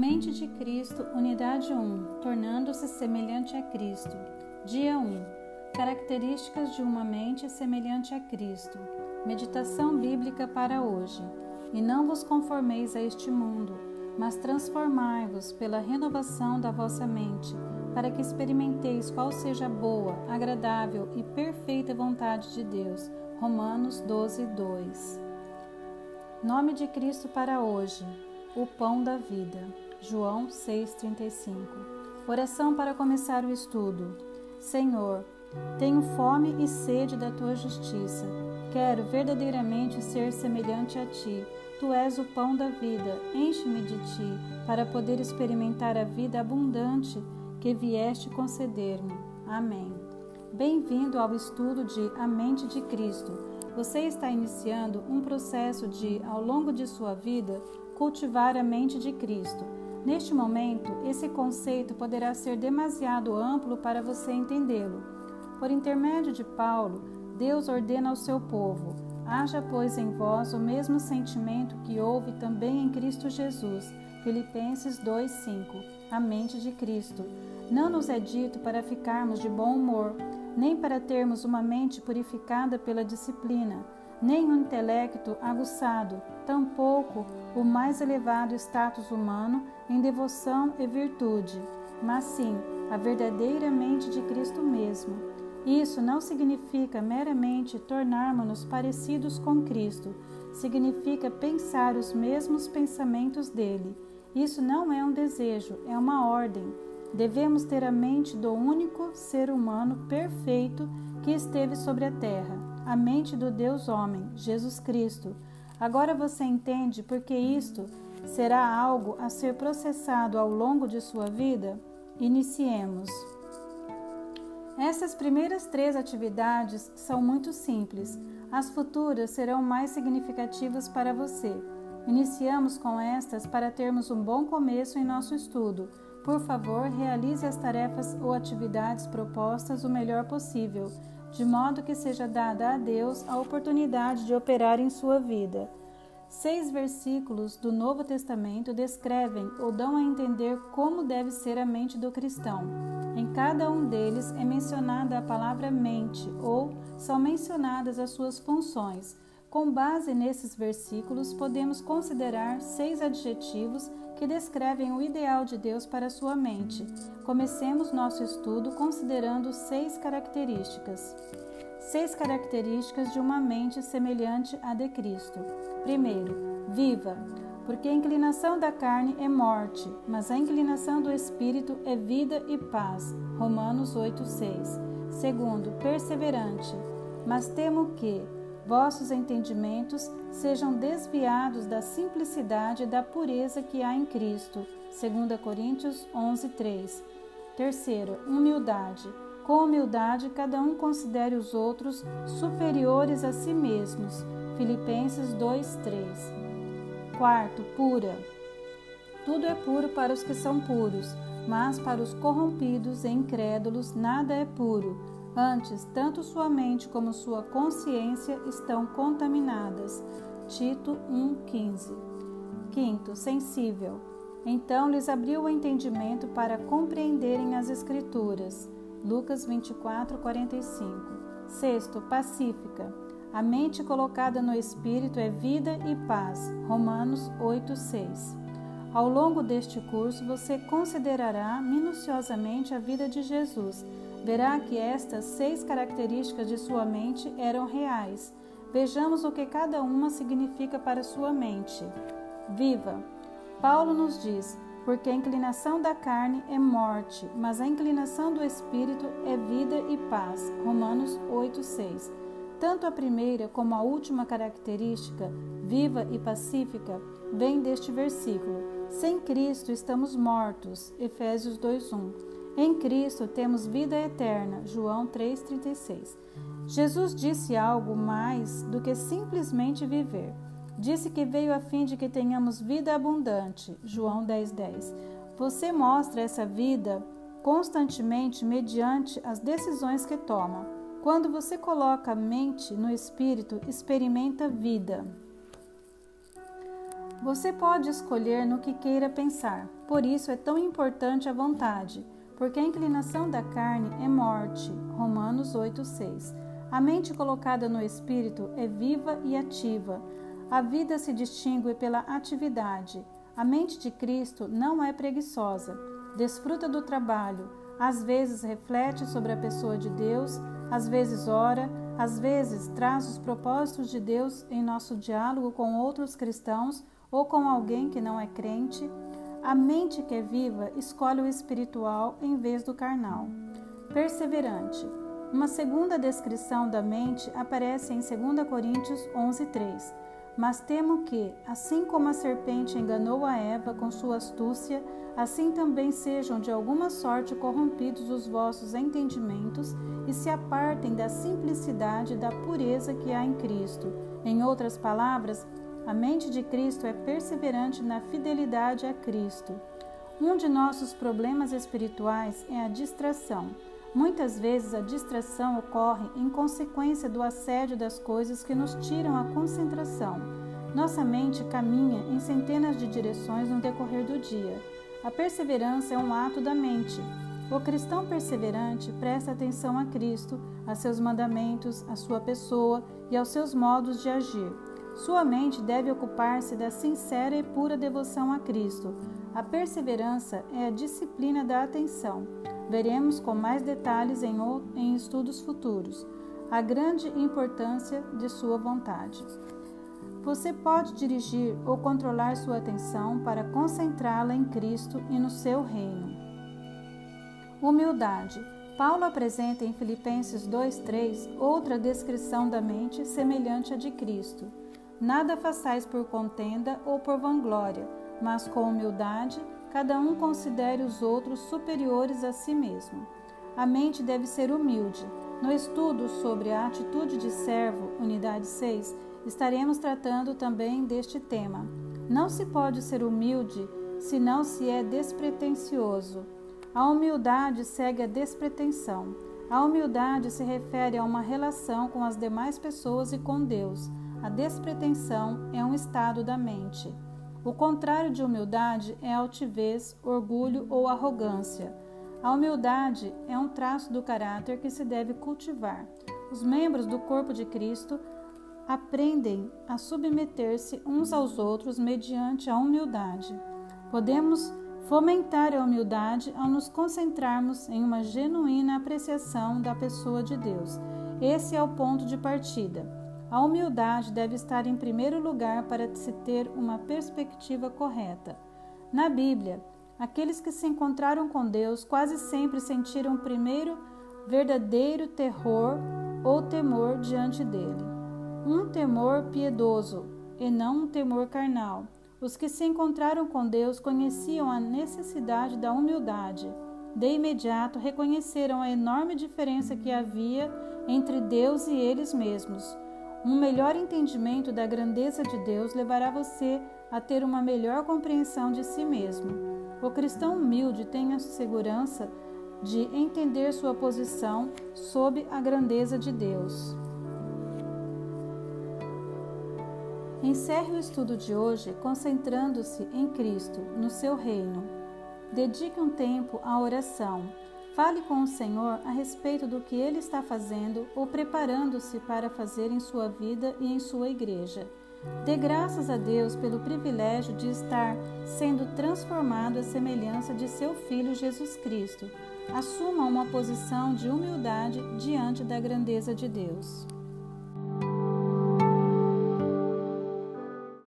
mente de Cristo, unidade 1, tornando-se semelhante a Cristo. Dia 1. Características de uma mente semelhante a Cristo. Meditação bíblica para hoje. E não vos conformeis a este mundo, mas transformai-vos pela renovação da vossa mente, para que experimenteis qual seja a boa, agradável e perfeita vontade de Deus. Romanos 12, 2. Nome de Cristo para hoje o pão da vida. João 6:35. Oração para começar o estudo. Senhor, tenho fome e sede da tua justiça. Quero verdadeiramente ser semelhante a ti. Tu és o pão da vida. Enche-me de ti, para poder experimentar a vida abundante que vieste conceder-me. Amém. Bem-vindo ao estudo de A Mente de Cristo. Você está iniciando um processo de, ao longo de sua vida, cultivar a mente de Cristo. Neste momento, esse conceito poderá ser demasiado amplo para você entendê-lo. Por intermédio de Paulo, Deus ordena ao seu povo: haja, pois, em vós o mesmo sentimento que houve também em Cristo Jesus. Filipenses 2:5. A mente de Cristo. Não nos é dito para ficarmos de bom humor, nem para termos uma mente purificada pela disciplina nem o intelecto aguçado, tampouco o mais elevado status humano em devoção e virtude, mas sim a verdadeira mente de Cristo mesmo. Isso não significa meramente tornarmos-nos parecidos com Cristo, significa pensar os mesmos pensamentos dele. Isso não é um desejo, é uma ordem. Devemos ter a mente do único ser humano perfeito que esteve sobre a terra a mente do Deus homem, Jesus Cristo. Agora você entende porque isto será algo a ser processado ao longo de sua vida? Iniciemos. Essas primeiras três atividades são muito simples. As futuras serão mais significativas para você. Iniciamos com estas para termos um bom começo em nosso estudo. Por favor, realize as tarefas ou atividades propostas o melhor possível de modo que seja dada a Deus a oportunidade de operar em sua vida. Seis versículos do Novo Testamento descrevem ou dão a entender como deve ser a mente do cristão. Em cada um deles é mencionada a palavra mente ou são mencionadas as suas funções. Com base nesses versículos, podemos considerar seis adjetivos que descrevem o ideal de Deus para sua mente. Comecemos nosso estudo considerando seis características. Seis características de uma mente semelhante à de Cristo. Primeiro, viva, porque a inclinação da carne é morte, mas a inclinação do espírito é vida e paz. Romanos 8:6. Segundo, perseverante, mas temo que vossos entendimentos sejam desviados da simplicidade e da pureza que há em Cristo. 2 Coríntios 11:3. Terceiro, humildade. Com humildade, cada um considere os outros superiores a si mesmos. Filipenses 2:3. Quarto, pura. Tudo é puro para os que são puros, mas para os corrompidos e incrédulos nada é puro Antes, tanto sua mente como sua consciência estão contaminadas. Tito 1,15. Quinto, sensível. Então lhes abriu o entendimento para compreenderem as Escrituras. Lucas 24, 45. Sexto, pacífica. A mente colocada no Espírito é vida e paz. Romanos 8, 6. Ao longo deste curso, você considerará minuciosamente a vida de Jesus verá que estas seis características de sua mente eram reais. Vejamos o que cada uma significa para sua mente. Viva! Paulo nos diz: porque a inclinação da carne é morte, mas a inclinação do espírito é vida e paz. Romanos 8:6. Tanto a primeira como a última característica, viva e pacífica, vem deste versículo. Sem Cristo estamos mortos. Efésios 2:1. Em Cristo temos vida eterna. João 3,36. Jesus disse algo mais do que simplesmente viver. Disse que veio a fim de que tenhamos vida abundante. João 10,10. 10. Você mostra essa vida constantemente mediante as decisões que toma. Quando você coloca a mente no espírito, experimenta vida. Você pode escolher no que queira pensar, por isso é tão importante a vontade, porque a inclinação da carne é morte. Romanos 8,6. A mente colocada no espírito é viva e ativa. A vida se distingue pela atividade. A mente de Cristo não é preguiçosa, desfruta do trabalho, às vezes reflete sobre a pessoa de Deus, às vezes ora, às vezes traz os propósitos de Deus em nosso diálogo com outros cristãos ou com alguém que não é crente. A mente que é viva escolhe o espiritual em vez do carnal. Perseverante. Uma segunda descrição da mente aparece em 2 Coríntios 11:3. Mas temo que, assim como a serpente enganou a Eva com sua astúcia, assim também sejam de alguma sorte corrompidos os vossos entendimentos e se apartem da simplicidade e da pureza que há em Cristo. Em outras palavras, a mente de Cristo é perseverante na fidelidade a Cristo. Um de nossos problemas espirituais é a distração. Muitas vezes a distração ocorre em consequência do assédio das coisas que nos tiram a concentração. Nossa mente caminha em centenas de direções no decorrer do dia. A perseverança é um ato da mente. O cristão perseverante presta atenção a Cristo, a seus mandamentos, a sua pessoa e aos seus modos de agir. Sua mente deve ocupar-se da sincera e pura devoção a Cristo. A perseverança é a disciplina da atenção. Veremos com mais detalhes em, em estudos futuros a grande importância de sua vontade. Você pode dirigir ou controlar sua atenção para concentrá-la em Cristo e no seu reino. Humildade. Paulo apresenta em Filipenses 2:3 outra descrição da mente semelhante à de Cristo. Nada façais por contenda ou por vanglória, mas com humildade cada um considere os outros superiores a si mesmo. A mente deve ser humilde. No estudo sobre a atitude de servo, unidade 6, estaremos tratando também deste tema. Não se pode ser humilde se não se é despretensioso. A humildade segue a despretensão. A humildade se refere a uma relação com as demais pessoas e com Deus. A despretensão é um estado da mente. O contrário de humildade é altivez, orgulho ou arrogância. A humildade é um traço do caráter que se deve cultivar. Os membros do corpo de Cristo aprendem a submeter-se uns aos outros mediante a humildade. Podemos fomentar a humildade ao nos concentrarmos em uma genuína apreciação da pessoa de Deus. Esse é o ponto de partida. A humildade deve estar em primeiro lugar para se ter uma perspectiva correta. Na Bíblia, aqueles que se encontraram com Deus quase sempre sentiram primeiro verdadeiro terror ou temor diante dele. Um temor piedoso e não um temor carnal. Os que se encontraram com Deus conheciam a necessidade da humildade. De imediato reconheceram a enorme diferença que havia entre Deus e eles mesmos. Um melhor entendimento da grandeza de Deus levará você a ter uma melhor compreensão de si mesmo. O cristão humilde tem a segurança de entender sua posição sob a grandeza de Deus. Encerre o estudo de hoje concentrando-se em Cristo, no seu reino. Dedique um tempo à oração Fale com o Senhor a respeito do que Ele está fazendo ou preparando-se para fazer em sua vida e em sua igreja. Dê graças a Deus pelo privilégio de estar sendo transformado à semelhança de seu Filho Jesus Cristo. Assuma uma posição de humildade diante da grandeza de Deus.